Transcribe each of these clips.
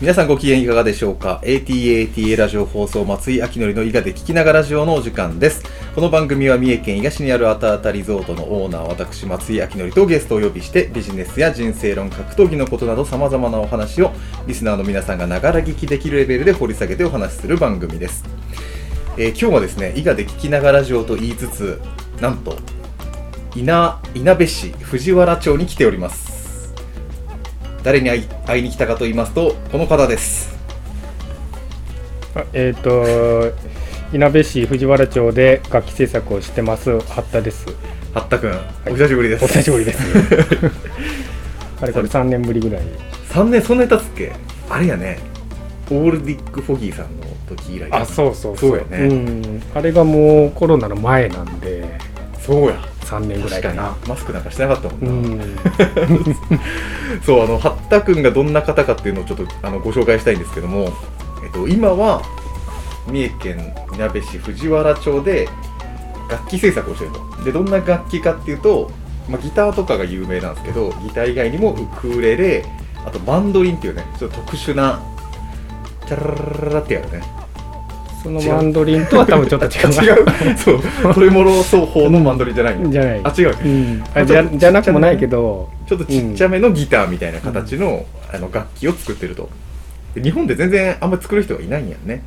皆さんご機嫌いかがでしょうか ?ATATA ラジオ放送松井明則の伊賀で聞きながらラジオのお時間です。この番組は三重県伊賀市にあるあたあたリゾートのオーナー私松井明則とゲストをお呼びしてビジネスや人生論格闘技のことなど様々なお話をリスナーの皆さんがながら聞きできるレベルで掘り下げてお話しする番組です。えー今日はですね伊賀で聞きながらラジオと言いつつなんと稲稲部市藤原町に来ております。誰に会い会いに来たかと言いますとこの方です。あえっ、といなべ市藤原町で楽器制作をしてます八田です。八田くん、お久しぶりです。お久しぶりです。あれこれ3年ぶりぐらい。3年そんなに経つっけ？あれやね。オールディック・フォギーさんの時以来あそうそうそうそうやねん、あれがもうコロナの前なんでそうや3年ぐらいかな。マスクなんかしてなかったもうんな、ん。そうあの八田くんがどんな方かっていうのをちょっとあのご紹介したいんですけども、えっと、今は三重県いなべ市藤原町で楽器制作をしてると。でどんな楽器かっていうと、まあ、ギターとかが有名なんですけどギター以外にもウクレレあとマンドリンっていうねちょっと特殊なチャラララララってやるねそのマンドリンとは多分ちょっと違う。違う。そう。トレモロ奏法のマンドリンじゃない。のじゃない。あ違う。うん、あじゃじゃなくもないけど。ちょっとちっちゃめのギターみたいな形の,、あの楽器を作ってると。で日本で全然あんまり作る人がいないんやんね。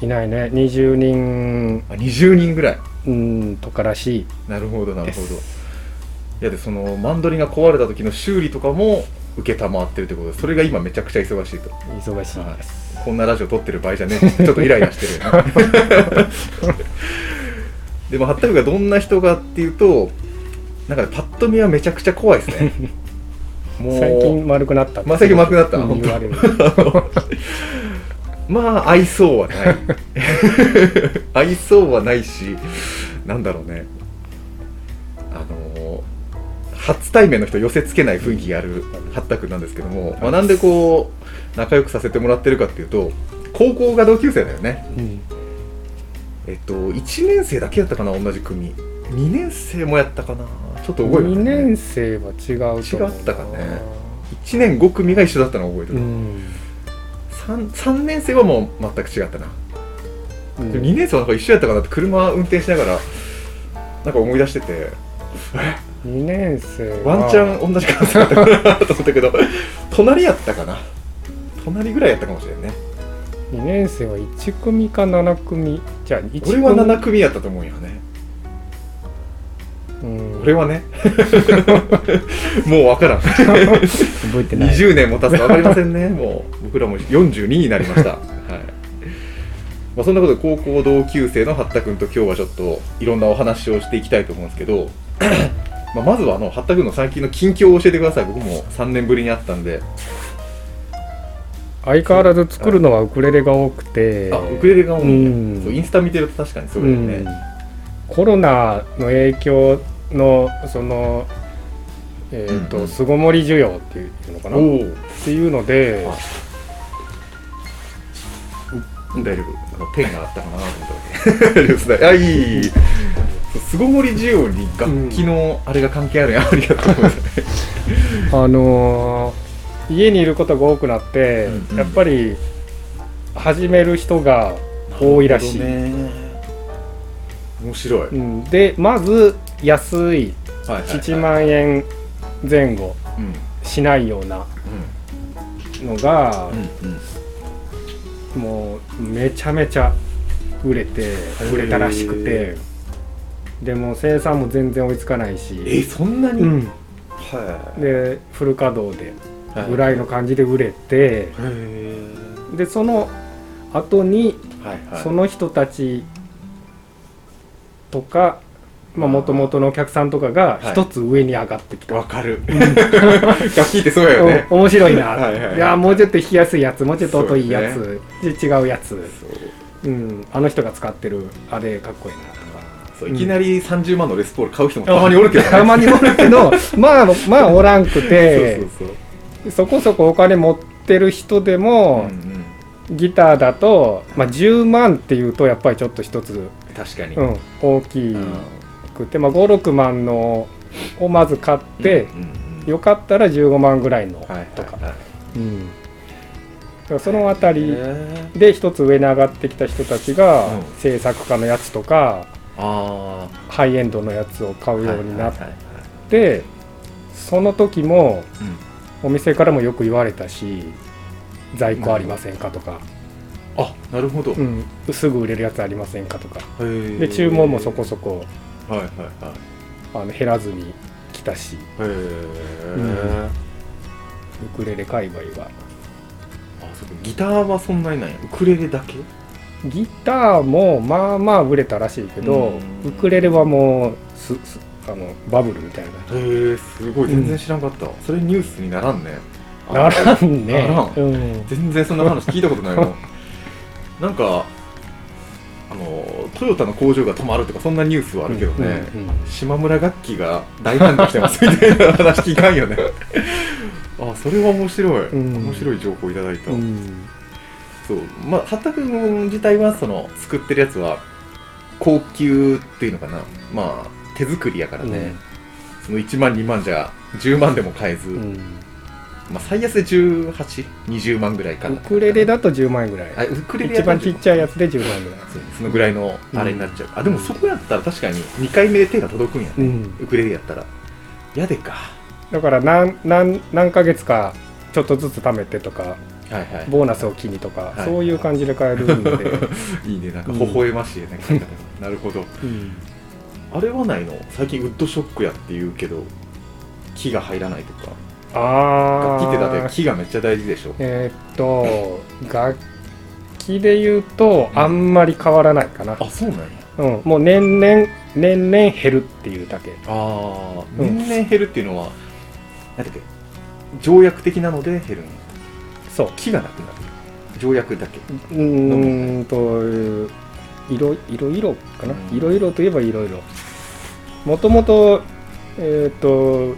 いないね。20人。あ20人ぐらい。うんとからしい。なるほどなるほど。いやでそのマンドリンが壊れた時の修理とかも受けたまってるってことでそれが今めちゃくちゃ忙しいと。忙しいです。こんなラジオ撮ってる場合じゃねえ。ちょっとイライラしてる でも八田君がどんな人かっていうとなんかねパッと見はめちゃくちゃ怖いですね。もう最近丸くなったまあ最近丸くなった。まあ愛想はない。愛想はないしなんだろうね初対面の人寄せつけない雰囲気がある八田君なんですけども、まあ、なんでこう仲良くさせてもらってるかっていうと高校が同級生だよね。うん。えっと1年生だけやったかな同じ組。2年生もやったかな。ちょっと覚えて2ない、年生は違うと違ったかね。1年5組が一緒だったのを覚えてる、うん、3, 3年生はもう全く違ったな。うん。2年生はなんか一緒やったかなって車運転しながらなんか思い出してて2年生は。ワンチャン同じ感じだったかなと思ったけど 隣やったかな？隣ぐらいやったかもしれんね。2年生は1組か7組。じゃあ1組。俺は7組やったと思うよね。うん、俺はね。もう分からん。覚えてない。20年も経つと分かりませんね。もう僕らも42になりました。はい。まあ、そんなことで高校同級生の八田君と今日はちょっといろんなお話をしていきたいと思うんですけどまあまずはあの八田君の最近の近況を教えてください。僕も3年ぶりに会ったんで。相変わらず作るのはウクレレが多くて。あウクレレが多いうん。ねそうインスタ見てると確かにそうだよね、うん。コロナの影響のそのえっ、とうんうん。巣ごもり需要っていうのかな。っていうので。はい大丈夫。ペンがあったかなと思ったわけ。あいい巣ごもり需要に楽器のあれが関係あるん。や、ありがとうございます。あのー家にいることが多くなって、うんうん。やっぱり始める人が多いらしい、ね。面白い、うん、でまず安いはいはいはい。7万円前後うん。しないようなのがうんうん。もうめちゃめちゃ売れて売れたらしくてでも生産も全然追いつかないし、えそんなに、うん、はでフル稼働でい。ぐらいの感じで売れてへえでその後にはいはい。その人たちとかもともとのお客さんとかがはい。一つ上に上がってきた、わかる。楽器ってそうやよね。お面白いな、はいはいはい。いやもうちょっと弾きやすいやつもうちょっと音いいやつ、で違うやつ、そう。うん、あの人が使ってるあれかっこいいな。とかそういきなり30万のレスポール買う人もたまにおるけどね。たまにおるけど まあまあおらんくて。そうそうそう。そこそこお金持ってる人でもうん、うん。ギターだと、まあ、10万っていうとやっぱりちょっと一つ、確かに、うん、大きうんくて、まあ、56万のをまず買って、うんうんよかったら15万ぐらいのはいはいとか、はい。うん。その辺りで一つ上に上がってきた人たちが、うん。制作家のやつとかあハイエンドのやつを買あうようになって、その時もうん。お店からもよく言われたし在庫ありませんかとか、あなるほど、うん、すぐ売れるやつありませんかとか。で注文もそこそこはいはいはい。あの減らずに来たし。へえ、ウクレレ界隈は。あそうか。ギターはそんなにない。ウクレレだけ？ギターもまあまあ売れたらしいけどうん。ウクレレはもうすすあのバブルみたいな。へえすごい。全然知らんかった、それニュースにならんね。ならんね。ならん。うん。全然そんな話聞いたことないもん なんかあのトヨタの工場が止まるとかそんなニュースはあるけどね、うんうん島村楽器が大繁盛してますみたいな話聞かんよね。あそれは面白い、うん。面白い情報いただいた、うんそう。まあ八田君自体はその作ってるやつは高級っていうのかな。まあ手作りやからね、その1万2万じゃ10万でも買えず、うん。まあ最安で1820万ぐらいかな。ウクレレだと10万円ぐらい。あウクレレ一番ちっちゃいやつつで10万円ぐらい。そのぐらいのあれになっちゃう、あでもそこやったら確かに2回目で手が届くんやね、うん。ウクレレやったら。やでか。だから何何何ヶ月かちょっとずつ貯めてとかはいはい。ボーナスを機にとか、はいそういう感じで買えるんで、いいね。なんか微笑ましいね、買い方。がなるほど。うん。あれはないの？最近ウッドショックやって言うけど木が入らないとか。あ楽器ってだってあ木がめっちゃ大事でしょ。えーっと楽器で言うとあんまり変わらないかな、あそうなんや。うん、もう年々年々減るっていうだけ。ああうん。年々減るっていうのは何だっけ？条約的なので減るの？そう木がなくなる。条約だけ。うーんといろいろいろかな、うん。いろいろといえばいろいろもともとえっ、と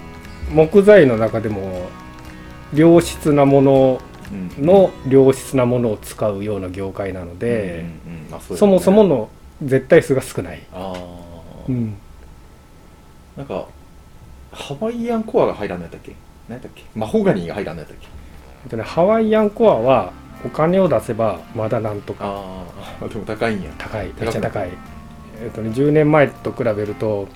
木材の中でも良質なものうん。の良質なものを使うような業界なので、そもそもの絶対数が少ない、ああ、うん、なんかハワイアンコアが入らんのやっけ？何やっけ？マホガニーが入らんのやったっけ？えっとねハワイアンコアはお金を出せばまだなんとか。ああでも高いんや。高いめっちゃ高い。えっとね、10年前と比べると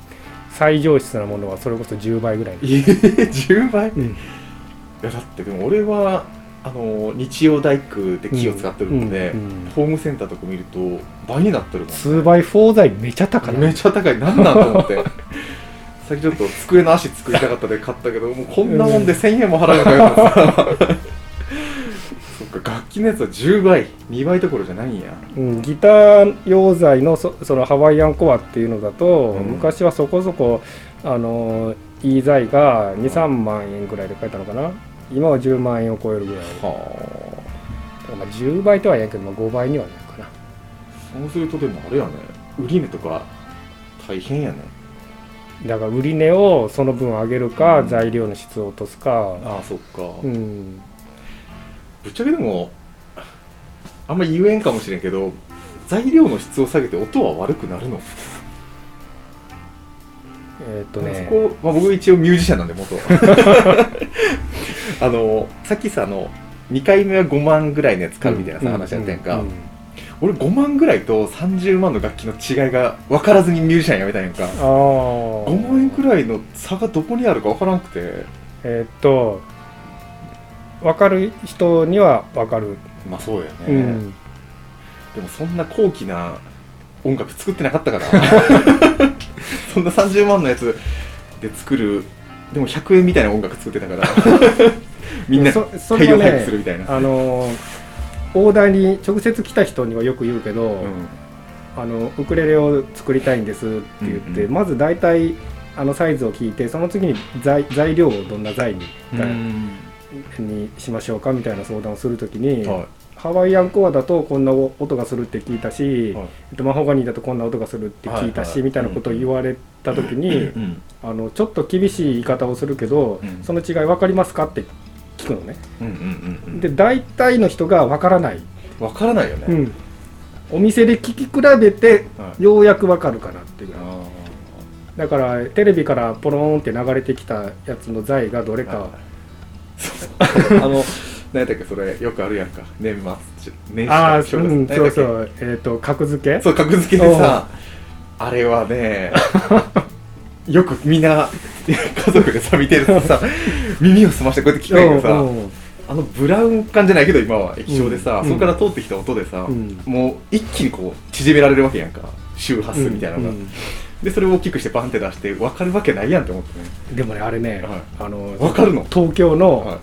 最上質なものはそれこそ10倍ぐらい、ええ10倍？いうん。やだってでも俺はあの日曜大工で木を使ってるので、うんうんホームセンターとか見ると倍になってるもん2倍4材めちゃ高い。めちゃ高い。なんなんと思って。さっきちょっと机の足作りたかったで買ったけどもうこんなもんで1000円も払うのかよってさそっか楽器のやつは10倍2倍どころじゃないんや。うん、ギター用材のそそのハワイアンコアっていうのだと、うん。昔はそこそこあのいい材が23万円ぐらいで買えたのかな。今は10万円を超えるぐらい。はあ。まあ10倍とは言えんけど、まあ、5倍にはなるかな。そうするとでもあれやね。売り値とか大変やね。だから売り値をその分上げるか、うん。材料の質を落とすか。ああそっか、うん。ぶっちゃけでもあんま言えんかもしれんけど材料の質を下げて音は悪くなるの、えーっとね。そこ、まあ、僕一応ミュージシャンなんで元あのさっきさあの2回目は5万ぐらいのやつ買うみたいなさ、話やったやんか、うう俺5万ぐらいと30万の楽器の違いが分からずにミュージシャンやめたんやんか。ああ5万円くらいの差がどこにあるか分からんくて。えーっと分かる人には分かる、まあそうやね、うん。でもそんな高貴な音楽作ってなかったから。そんな30万のやつで作るでも100円みたいな音楽作ってたから。みんな大量配布するみたいな、あのオーダーに直接来た人にはよく言うけど、うん。あのウクレレを作りたいんですって言って、うんうん。まず大体あのサイズを聞いてその次に材材料をどんな材に,、にしましょうかみたいな相談をするときに、はハワイアンコアだとこんな音がするって聞いたし、はい。えっとマホガニーだとこんな音がするって聞いたし、はいはい。みたいなことを言われたときに、い、うん。あのちょっと厳しい言い方をするけど、うんその違い分かりますかって聞くのね。うんうんうんうん。で大体の人が分からない、分からないよね、うん、お店で聞き比べてはい。ようやく分かるかなっていう。あだからテレビからポローンって流れてきたやつの材がどれか、ー あの何やったっけそれよくあるやんか。年末年始ああ、正うん、月そうそう。えっ、と格付け？けそう格付けでさあれはね よくみんな家族でさ見てるとさ 耳を澄ましてこうやって聞くんやけどさあのブラウン管じゃないけど今は液晶でさ、うんそこから通ってきた音でさ、うん。もう一気にこう縮められるわけやんか。周波数みたいなのが、うんでそれを大きくしてバンって出して分かるわけないやんって思ってね。でもねあれね、はい。あのわかるの？東京の、はい。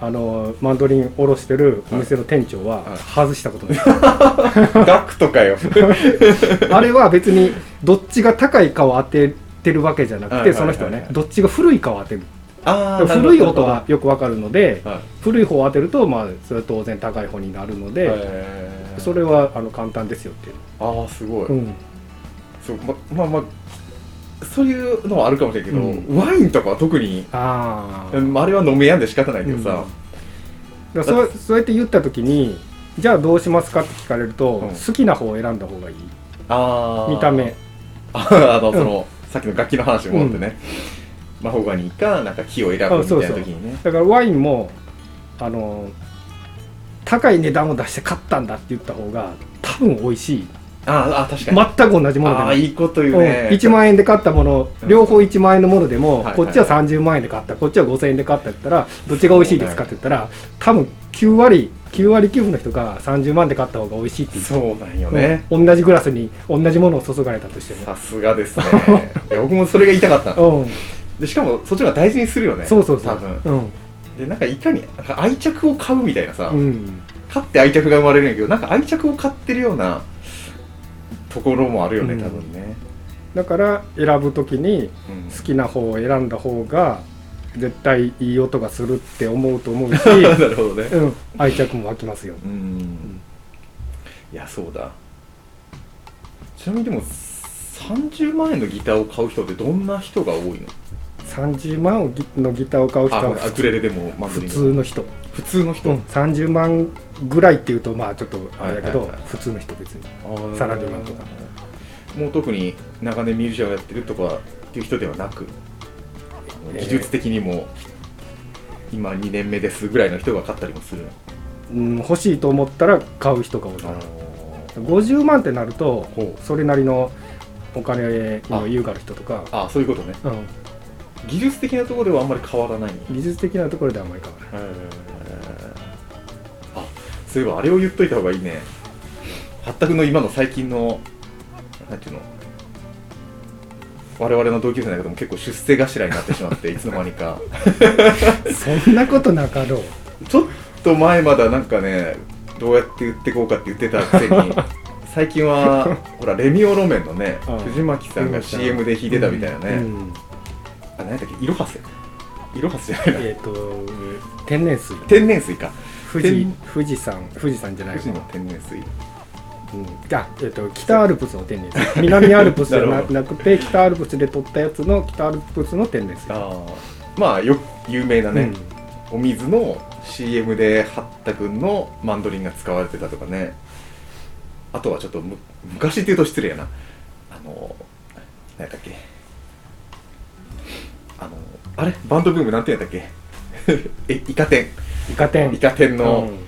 あのマンドリン卸してるお店の店長ははい。外したことない、ダックとかよ。あれは別にどっちが高いかを当ててるわけじゃなくて、はいはいはいはい。その人はねどっちが古いかを当てる。あー古い音はよくわかるので、はい。古い方を当てるとまあそれは当然高い方になるので、へー。それはあの簡単ですよっていう、ああすごい、うん、そうままあまあそういうのはあるかもしれんけど、うん。ワインとかは特にああうんあれは飲めやんで仕方ないけどさ、だからそうそうやって言った時にじゃあどうしますかって聞かれると、うん。好きな方を選んだ方がいい。あー。見た目。ああのその、さっきの楽器の話に戻ってね、マホガニーかなんか木を選ぶみたいな時にね。だからワインもあの高い値段を出して買ったんだって言った方が多分美味しいあーあー確かに、全く同じものでも。いいこと言うね、うん、1万円で買ったものうん。両方1万円のものでも、はいこっちは30万円で買ったこっちは5000円で買ったって言ったらどっちが美味しいですかって言ったら多分9割9割9分の人が30万で買った方が美味しいって言ってそうなんよね、うん。同じグラスに同じものを注がれたとしても。さすがですね。僕もそれが言いたかったの。うん。でしかもそっちが大事にするよね。そうそうそう。多分。うん。でなんかいかになんか愛着を買うみたいなさ、うん。買って愛着が生まれるんやけどなんか愛着を買ってるようなところもあるよねうん。多分ね、だから選ぶ時にうん。好きな方を選んだ方が絶対いい音がするって思うと思うし、なるほどね。うん、愛着も湧きますよ。うん。いやそうだ。ちなみにでも30万円のギターを買う人ってどんな人が多いの？30万のギターを買う人あはアクレレでも普通の人。普通の人、うん、30万ぐらいっていうとまあちょっとあれだけど、はいはいはい。普通の人別に。サラリーマンとか。もう特に長年ミュージシャンをやってるとかっていう人ではなくえー。技術的にも今2年目ですぐらいの人が買ったりもするうん、欲しいと思ったら買う人が多い。あ50万ってなるとそれなりのお金に余裕がある人とか、あそういうことね。うん、技術的なところではあんまり変わらない。技術的なところではあんまり変わらない。あそういえばあれを言っといた方がいいね。八択の今の最近のなんていうの。我々の同級生の中でも結構出世頭になってしまっていつの間にか。そんなことなかろう。ちょっと前まだなんかねどうやって言ってこうかって言ってたくせに最近はほらレミオロメンのねうん。藤巻さんが CM で弾いてたみたいなね、うん。あ何やっけイロハスイロハスじゃないな。えっ、と天然水。天然水か富士天富士山富士山じゃない富士のわ天然水。うん、あ、えっと北アルプスの天然水。南アルプスじゃななくて北アルプスで取ったやつの北アルプスの天然水。ああまあよ有名なね、うん。お水の CM で八田君のマンドリンが使われてたとかね。あとはちょっとむ昔っていうと失礼やな。あの何やったっけ。あのあれ？バンドブームなんて言うんだっけ？えイカ天イカ天。イカ天の、うん。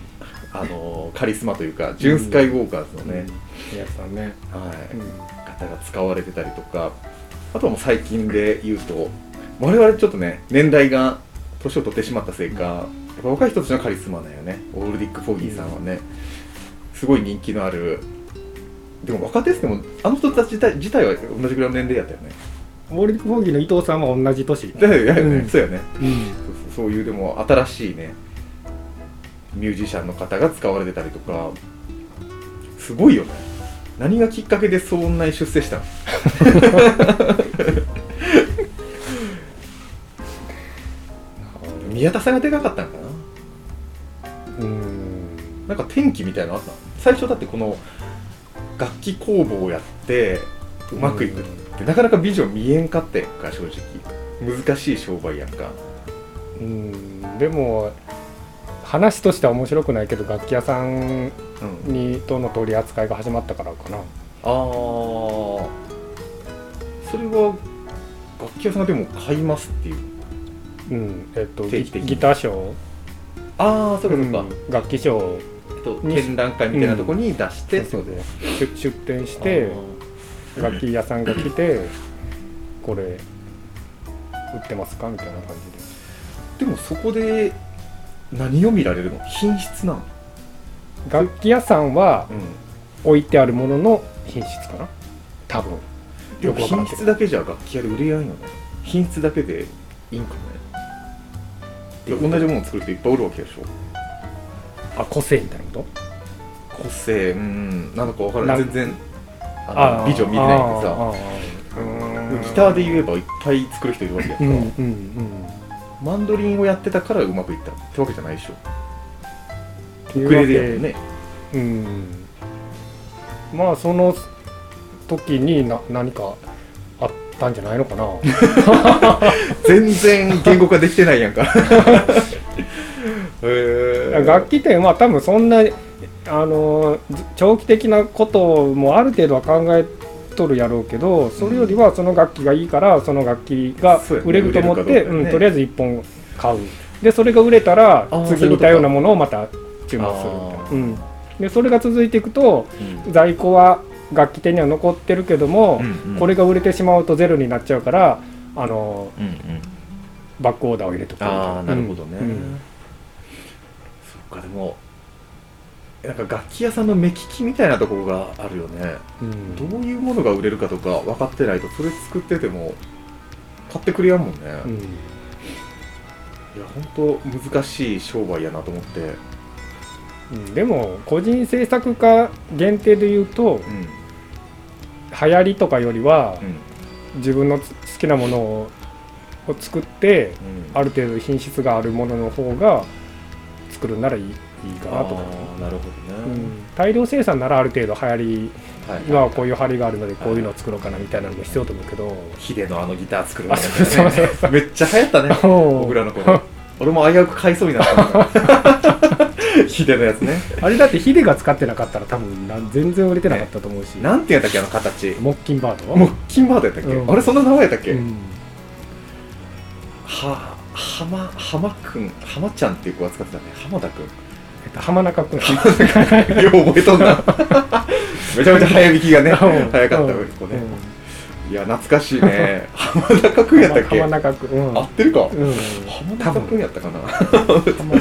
あのカリスマというかジュン・スカイウォーカーズのね、うん。ね、はい、うん。方が使われてたりとか。あとはもう最近で言うと我々ちょっとね年代が年を取ってしまったせいかやっぱ若い人たちのカリスマだよね。オールディック・フォギーさんはね、すごい人気のある。でも若手ですけどもあの人たち自体は同じぐらいの年齢やったよね。オールディック・フォーギーの伊藤さんは同じ年。だよね、うん。そうよね。うん。そうそうそういうでも新しいねミュージシャンの方が使われてたりとかすごいよね。何がきっかけでそんなに出世したの？宮田さんがでかかったのかな？うん。なんか転機みたいなのあったの？最初だってこの楽器工房をやってうまくいくってなかなかビジョン見えんかったやんか正直。難しい商売やんか。うん。でも話としては面白くないけど楽器屋さんうん。にとの取り扱いが始まったからかな。ああそれは楽器屋さんがでも買いますっていう？うんえっとギターショー。ああそうかそうか、うん楽器賞えっと展覧会みたいなとこに出して、そうそう出出店して楽器屋さんが来てこれ売ってますか？みたいな感じで。でもそこで何を見られるの？品質なの、楽器屋さんはう置いてあるものの品質かな？多分。ん、でも品質だけじゃ楽器屋で売れやんよね品質だけでいいんかね？で同じもの作る人いっぱいおるわけでしょ？あ個性みたいなこと？個性。うんなんだか分からなないん全然あのビジョン見てないけどさ。ギターで言えばいっぱい作る人いるわけやか。ら、うんうんうんマンドリンをやってたからうまくいったってわけじゃないでしょ。っていうウクレレやもんね。うん。まあその時にな何かあったんじゃないのかな。全然言語化できてないやんか。へー。楽器店は多分そんなあのず長期的なこともある程度は考えとるやろうけどそれよりはその楽器がいいからその楽器が売れると思って、うんとりあえず1本買う。でそれが売れたら次似たようなものをまた注文するみたいな。うん、でそれが続いていくとうん。在庫は楽器店には残ってるけども、これが売れてしまうとゼロになっちゃうからあのバックオーダーを入れとくああなるほどね、そっかでもなんか楽器屋さんの目利きみたいなところがあるよね。うん。どういうものが売れるかとか分かってないとそれ作ってても買ってくれやんもんね、うん。いや本当難しい商売やなと思って。うん。でも個人制作家限定で言うとうん流行りとかよりはうん。自分のつ好きなものをを作ってうん。ある程度品質があるものの方が作るならいいいいかなと思う、あーなるほどね、うん、大量生産ならある程度流行りはい今はこういう張りがあるのでこういうのを作ろうかなみたいなのも必要と思うけど、ヒデのあのギター作るあそうそうそうそめっちゃ流行ったね。僕僕らの頃。俺も危うく買いそうになったヒデのやつね。あれだってヒデが使ってなかったら多分なん全然売れてなかったと思うし、なんてやったっけあの形。モッキンバード？モッキンバードやったっけ、うん。あれそんな名前やったっけ、うん。ははまはまくんはまちゃんっていう子が使ってたね。浜田くんえっと浜中君。よう覚えとんな。めちゃめちゃ早弾きがね早かったうん子ね、いや懐かしいね。浜中くんやったっけ、浜中君。うん。合ってるか、うん。浜中くんやったかな？浜うん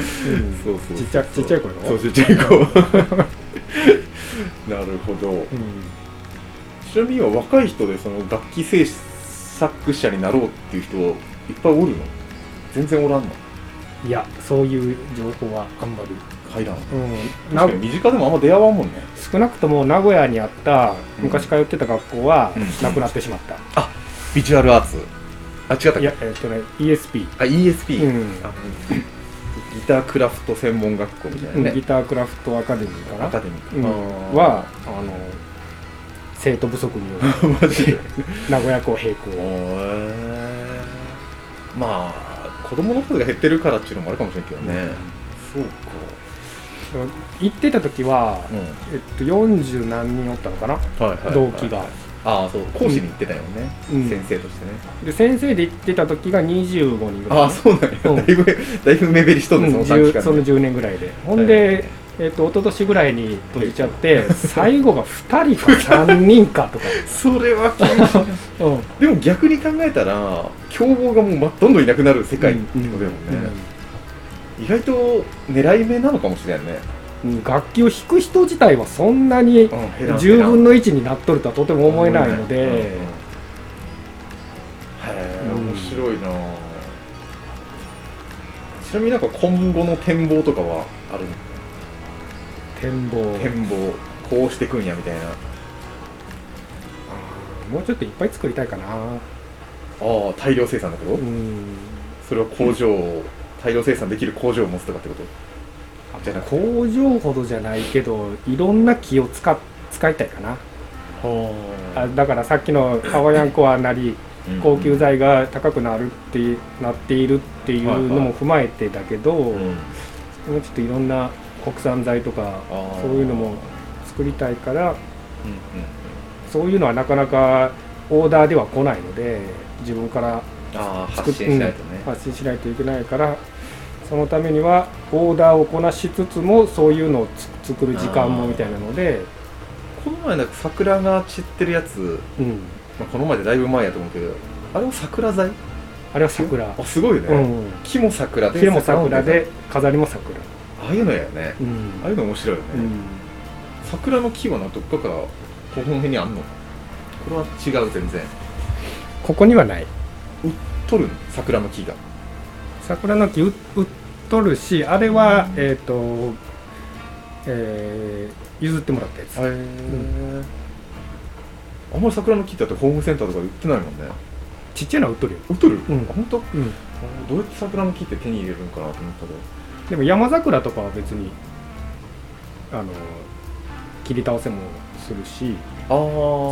そうそう。ちっちゃちっちゃいそうちっちゃい子なるほど。うん。ちなみには若い人でその楽器制作者になろうっていう人いっぱいおるの全然おらんの？いやそういう情報はあんまり、階段うん、な確かに身近でもあんま出会わんもんね。少なくとも名古屋にあった昔通ってた学校はうん。なくなってしまった、ビジュアルアーツ。あ違ったっけ？いやえっとね ESP、あ ESP、うん。あのギタークラフト専門学校みたいなね。ギタークラフトアカデミーかな？アカデミうん。あー。はあの生徒不足によ マジ？る名古屋校並行へー。まあ子供の数が減ってるからっていうのもあるかもしれんけどね、そうか行ってた時は、うん。えっと、40何人おったのかな？はいはいはい。同期が。ああそう講師に行ってたよね、うん。先生としてね。で先生で行ってた時が25人ぐらい。ああそうなんや、うん。だいぶだいぶ目減りしとんね、うんその短期間10そので10年ぐらいで。ほんで、えっと一昨年ぐらいに閉じちゃって最後が2人か3人かとか、それは厳しい うん。でも逆に考えたら凶暴がもうまどんどんいなくなる世界ってことだよね、意外と狙い目なのかもしれんね、うん楽器を弾く人自体はそんなにうん減らん10分の1になっとるとはとても思えないので、うんうんへえうん。面白いな。ちなみになんか今後の展望とかはあるの？展望。展望。こうしてくんやみたいな。もうちょっといっぱい作りたいかな。ああ大量生産だけど、うん。それは工場を大量生産できる工場を持つとかってこと？じゃなくて工場ほどじゃないけどいろんな木を使っ使いたいかな。あだからさっきのハワイアンコアなり高級材が高くなるってなっているっていうのも踏まえてだけど、うん。もうちょっといろんな国産材とかそういうのも作りたいからうん。そういうのはなかなかオーダーでは来ないので自分から作っ発信しないとね、うん発信しないといけないからそのためにはオーダーをこなしつつもそういうのをつ作る時間もみたいなので、この前なんか桜が散ってるやつ、うん、まあ、この前でだいぶ前やと思うけどあれは桜材？あれは桜、あすごいね、うん、木も桜で木も桜で飾りも桜、ああいうのやね、うん。ああいうの面白いよね、うん。桜の木はなどっかからこの辺にあんのこれは違う全然ここにはない取るの？桜の木が。桜の木売売っとるしあれは、えっ、と、えー譲ってもらったやつ、へえ、あんまり桜の木ってだってホームセンターとかで売ってないもんね。ちっちゃいのは売っとるよ、売っとる、うん。あ本当？うん、どうやって桜の木って手に入れるのかなと思ったけど。でも山桜とかは別にあの切り倒せもするし。ああ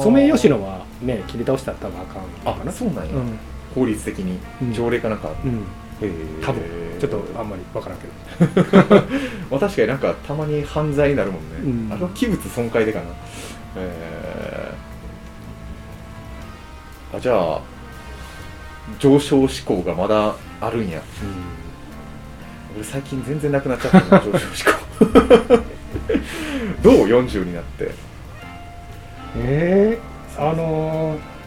ソメイヨシノはね切り倒したら多分あかんのかな。あそうなんや、うん法律的にうん。条例かなんか、うん、多分。ちょっとあんまり分からんけど。まあ確かになんかたまに犯罪になるもんね、うん。あれは器物損壊でかな。えー、あじゃあ上昇志向がまだあるんや。俺最近全然なくなっちゃったな 上昇志向。どう？40になって。ええあのー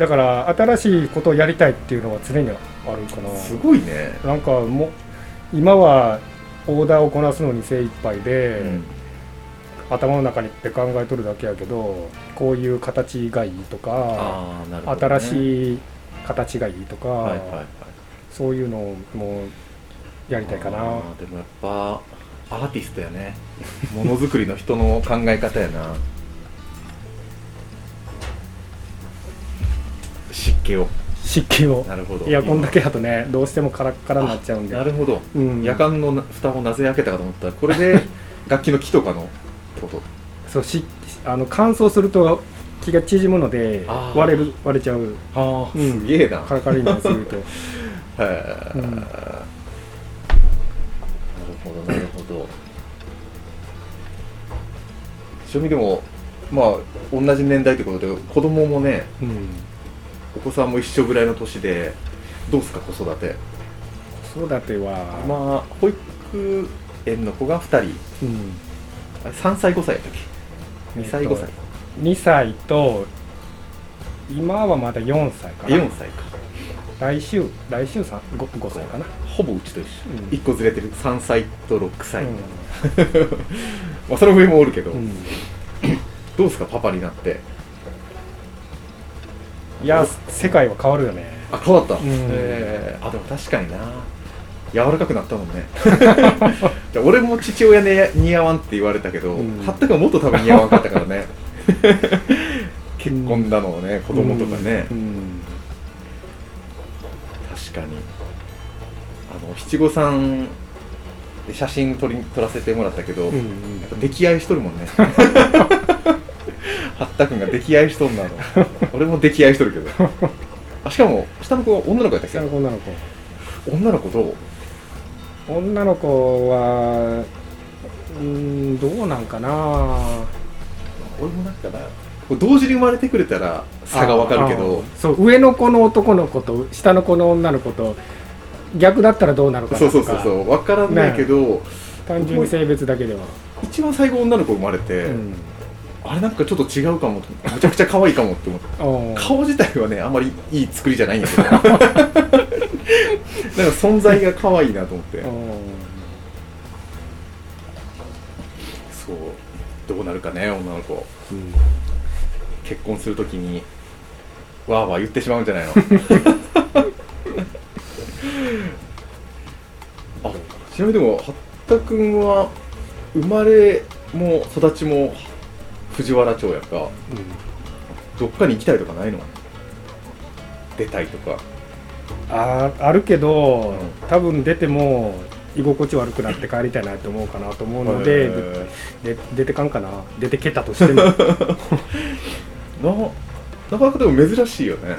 だから新しいことをやりたいっていうのは常にあるかな。すごいね、なんかもう今はオーダーをこなすのに精一杯で、うん。頭の中にって考えとるだけやけどこういう形がいいとか、ね、新しい形がいいとか、はいはいはい。そういうのをもうやりたいかな。でもやっぱアーティストやね。ものづくりの人の考え方やな湿気を。湿気を。なるほど。エアコンだけだとねどうしてもカラッカラになっちゃうんで。なるほど、うん。夜間の蓋をなぜ開けたかと思ったらこれで 楽器の木とかのってこと。そうしあの乾燥すると気が縮むので割れる割れちゃう。ああ、うん。すげえな。カラカラにすぎると。へ え、うん。なるほどなるほど。ちなみにでもまあ同じ年代ってことで子供もねうんお子さんも一緒ぐらいの年でどうすか子育て？子育ては、まあ保育園の子が2人。うん、あれ3歳5歳やったっけ？2歳5歳、2歳と今はまだ4歳かな。4歳か。来週来週 5, 5歳かな、ほぼうちと一緒、うん。1個ずれてる。3歳と6歳、う まあその上もおるけど、んうん。どうですかパパになって？いや世界は変わるよね。あ変わった、ん。えー。あでも確かにな。柔らかくなったもんね。俺も父親ね似合わんって言われたけど、うん。はったくんもっと多分似合わんかったからね。結婚だのね子供とかね、うん。確かに。あの七五三で写真撮り撮らせてもらったけど、うんうん。やっぱ溺愛しとるもんね はったくんが溺愛しとんなの。俺も溺愛しとるけど。あしかも下の子は女の子やったっけ？下の子女の子。女の子どう？女の子はうんどうなんかな。俺もなんかな同時に生まれてくれたら差がわかるけあどあそう上の子の男の子と下の子の女の子と逆だったらどうなるかなそうそうそうそう分からないけど、単純に性別だけでは、一番最後女の子生まれて、うんあれなんかちょっと違うかもとめちゃくちゃ可愛いかもって思って。顔自体はねあんまりいい作りじゃないんやけど。なんか存在が可愛いなと思って。そう。どうなるかね女の子。うん。結婚するときにわーわー言ってしまうんじゃないの。あちなみにでも八田君は生まれも育ちも藤原町やん。かどっかに行きたいとかないの？出たいとか。あーあるけどうん。多分出ても居心地悪くなって帰りたいなと思うかなと思うので、へで出てかんかな。出てけたとしても。ー ななかなかでも珍しいよね。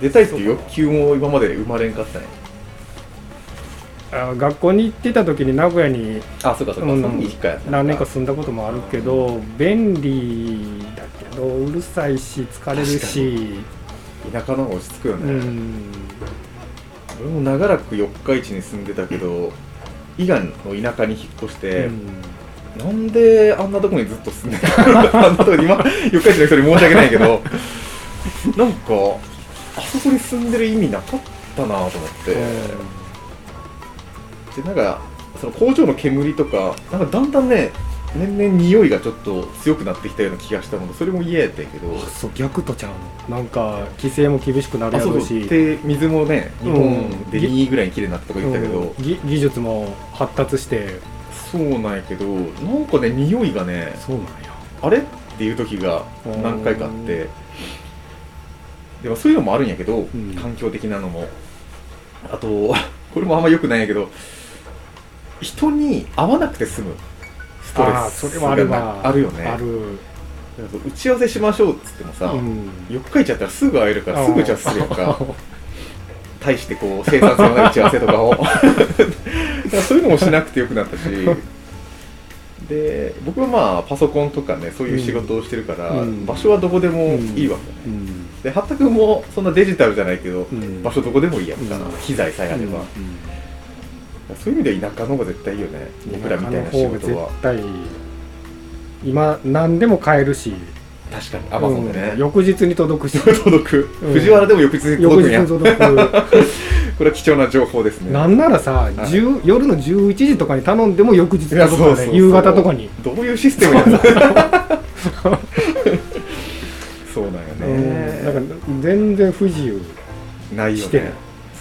出たいっていう欲求も今まで生まれんかったねあ学校に行ってた時に名古屋にあそうかそうか、何年か住んだこともあるけど便利だけどうるさいし疲れるし。田舎の方が落ち着くようね、ん。俺も長らく四日市に住んでたけど伊賀の田舎に引っ越して、なんであんなとこにずっと住んでた？の あんなとこに今四日市の人に申し訳ないけど。なんかあそこに住んでる意味なかったなと思って、でなんかその工場の煙とかなんかだんだんね年々匂いがちょっと強くなってきたような気がしたの。でそれも嫌やったんやけど。あそう逆とちゃうの。なんか規制も厳しくなるやろし。で水もね日うん本で2位ぐらいに綺麗になったとか言ったけど、うんぎ技術も発達して。そうなんやけどなんかね匂いがねそうなんや。あれっていう時が何回かあって。でもそういうのもあるんやけど、ん。環境的なのも。あと これもあんま良くないんやけど人に会わなくて済むストレスそれはあるわあるよね。ある。打ち合わせしましょうっつってもさ、うん。四日市やったらすぐ会えるからすぐ打ち合わせするやんか。あ 対してこう生産性のない打ち合わせとかを。そういうのもしなくてよくなったし。で僕はまあパソコンとかねそういう仕事をしてるから、うん。場所はどこでもいいわけね、うん。で八田君もそんなデジタルじゃないけど、うん。場所どこでもいいやんかな、うん。機材さえあれば、うんそういう意味では田舎の方が絶対いいよね。僕らみたいな仕事は。絶対今何でも買えるし。確かに。アマゾンでね、うん。翌日に届くし。届く、うん。藤原でも翌日に翌届くんや。日に届く。これは貴重な情報ですね。なんならさ、い。10夜の11時とかに頼んでも翌日いや届くそうそうそう。からね夕方とかに、どういうシステムやね そうなんようん。ね、なんか全然不自由、ないよしてないね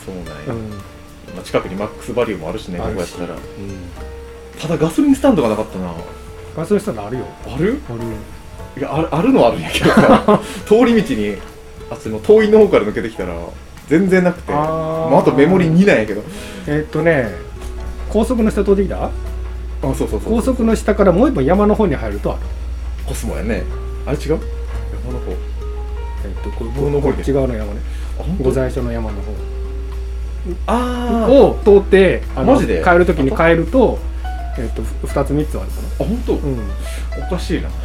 そうなんや、うんまあ、近くにマックスバリューもあるしねここやったら。ただガソリンスタンドがなかったな。ガソリンスタンドあるよ。ある？あるよ。いやあるあるのはあるんやけどさ 通り道にあその遠いの方から抜けてきたら全然なくて。あー。まあ、あとメモリ2なんやけど。えーっとね高速の下通ってきた？あそうそうそう高速の下からもう一本山の方に入るとある。コスモやね。あれ違う？山の方。えーっとここの方に。こっち側の山ね。御在所の山のあ方を通ってあのマジで？帰るときに帰ると,、えーっと2つ3つあるかあ本当、な、うん、おかしいな。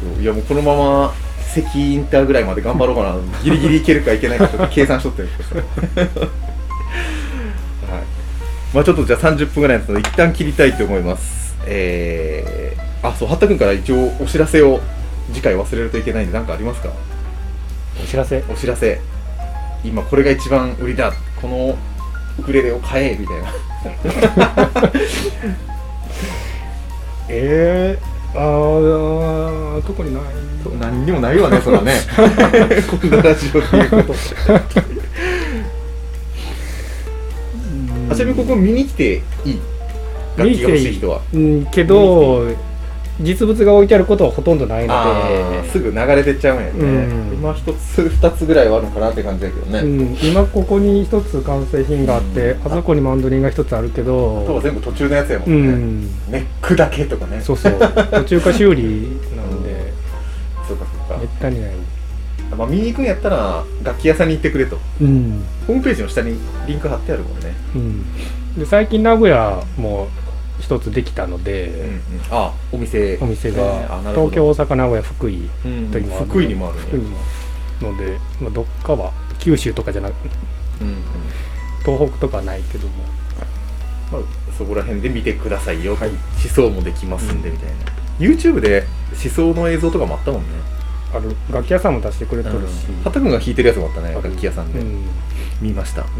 そういやもうこのまま関インターぐらいまで頑張ろうかな。ギリギリいけるかいけないかちょっと計算しとったんですけどさはい。まあちょっとじゃあ30分ぐらいのやつので一旦切りたいと思います。えー、あそう八田君から一応お知らせを次回忘れるといけないんで何かありますか？お知らせ。お知らせ今これが一番売りだ。このウクレレを買えみたいな。えー、あー特にない。何にもないわねそらね。こんなラジオっていうこと。あちなみにここ見に来ていい？楽器が欲しい人は。うんけど実物が置いてあることはほとんどないので。すぐ流れてっちゃうんやね、うん。今一つ二つぐらいはあるのかなって感じだけどね、うん、今ここに一つ完成品があって、うん。あそこにマンドリンが一つあるけあとはど全部途中のやつやもうんね、ん。ネックだけとかね。そうそう。途中化修理なので。そうかそうめったにない。か、まあ、見に行くんやったら楽器屋さんに行ってくれと。うん、ホームページの下にリンク貼ってあるもんね、うん、で最近名古屋も一つできたので、あお店お店が、ね。あなるほど。東京大阪名古屋福井。うん。と今福井にもあるね。福井ので、まあ、どっかは九州とかじゃなくうんうん。東北とかはないけども。まあ、そこら辺で見てくださいよ、はい。思想もできますんでみたいな、YouTube で思想の映像とかもあったもんね。ある。楽器屋さんも出してくれとるし、畑君が弾いてるやつもあったね楽器屋さんで、うん。見ました。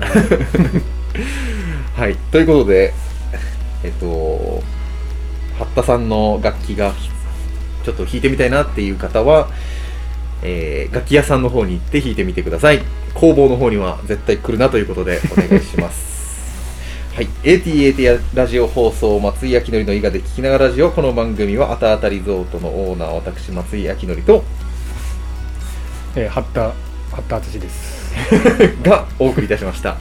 はい。ということでえっと八田さんの楽器がちょっと弾いてみたいなっていう方は、えー楽器屋さんの方に行って弾いてみてください。工房の方には絶対来るなということでお願いします。はい、ATAT ラジオ放送松井明則の伊賀で聞きながらラジオこの番組はあたあたリゾートのオーナー私松井明則とえー、八田八田敦です。がお送りいたしました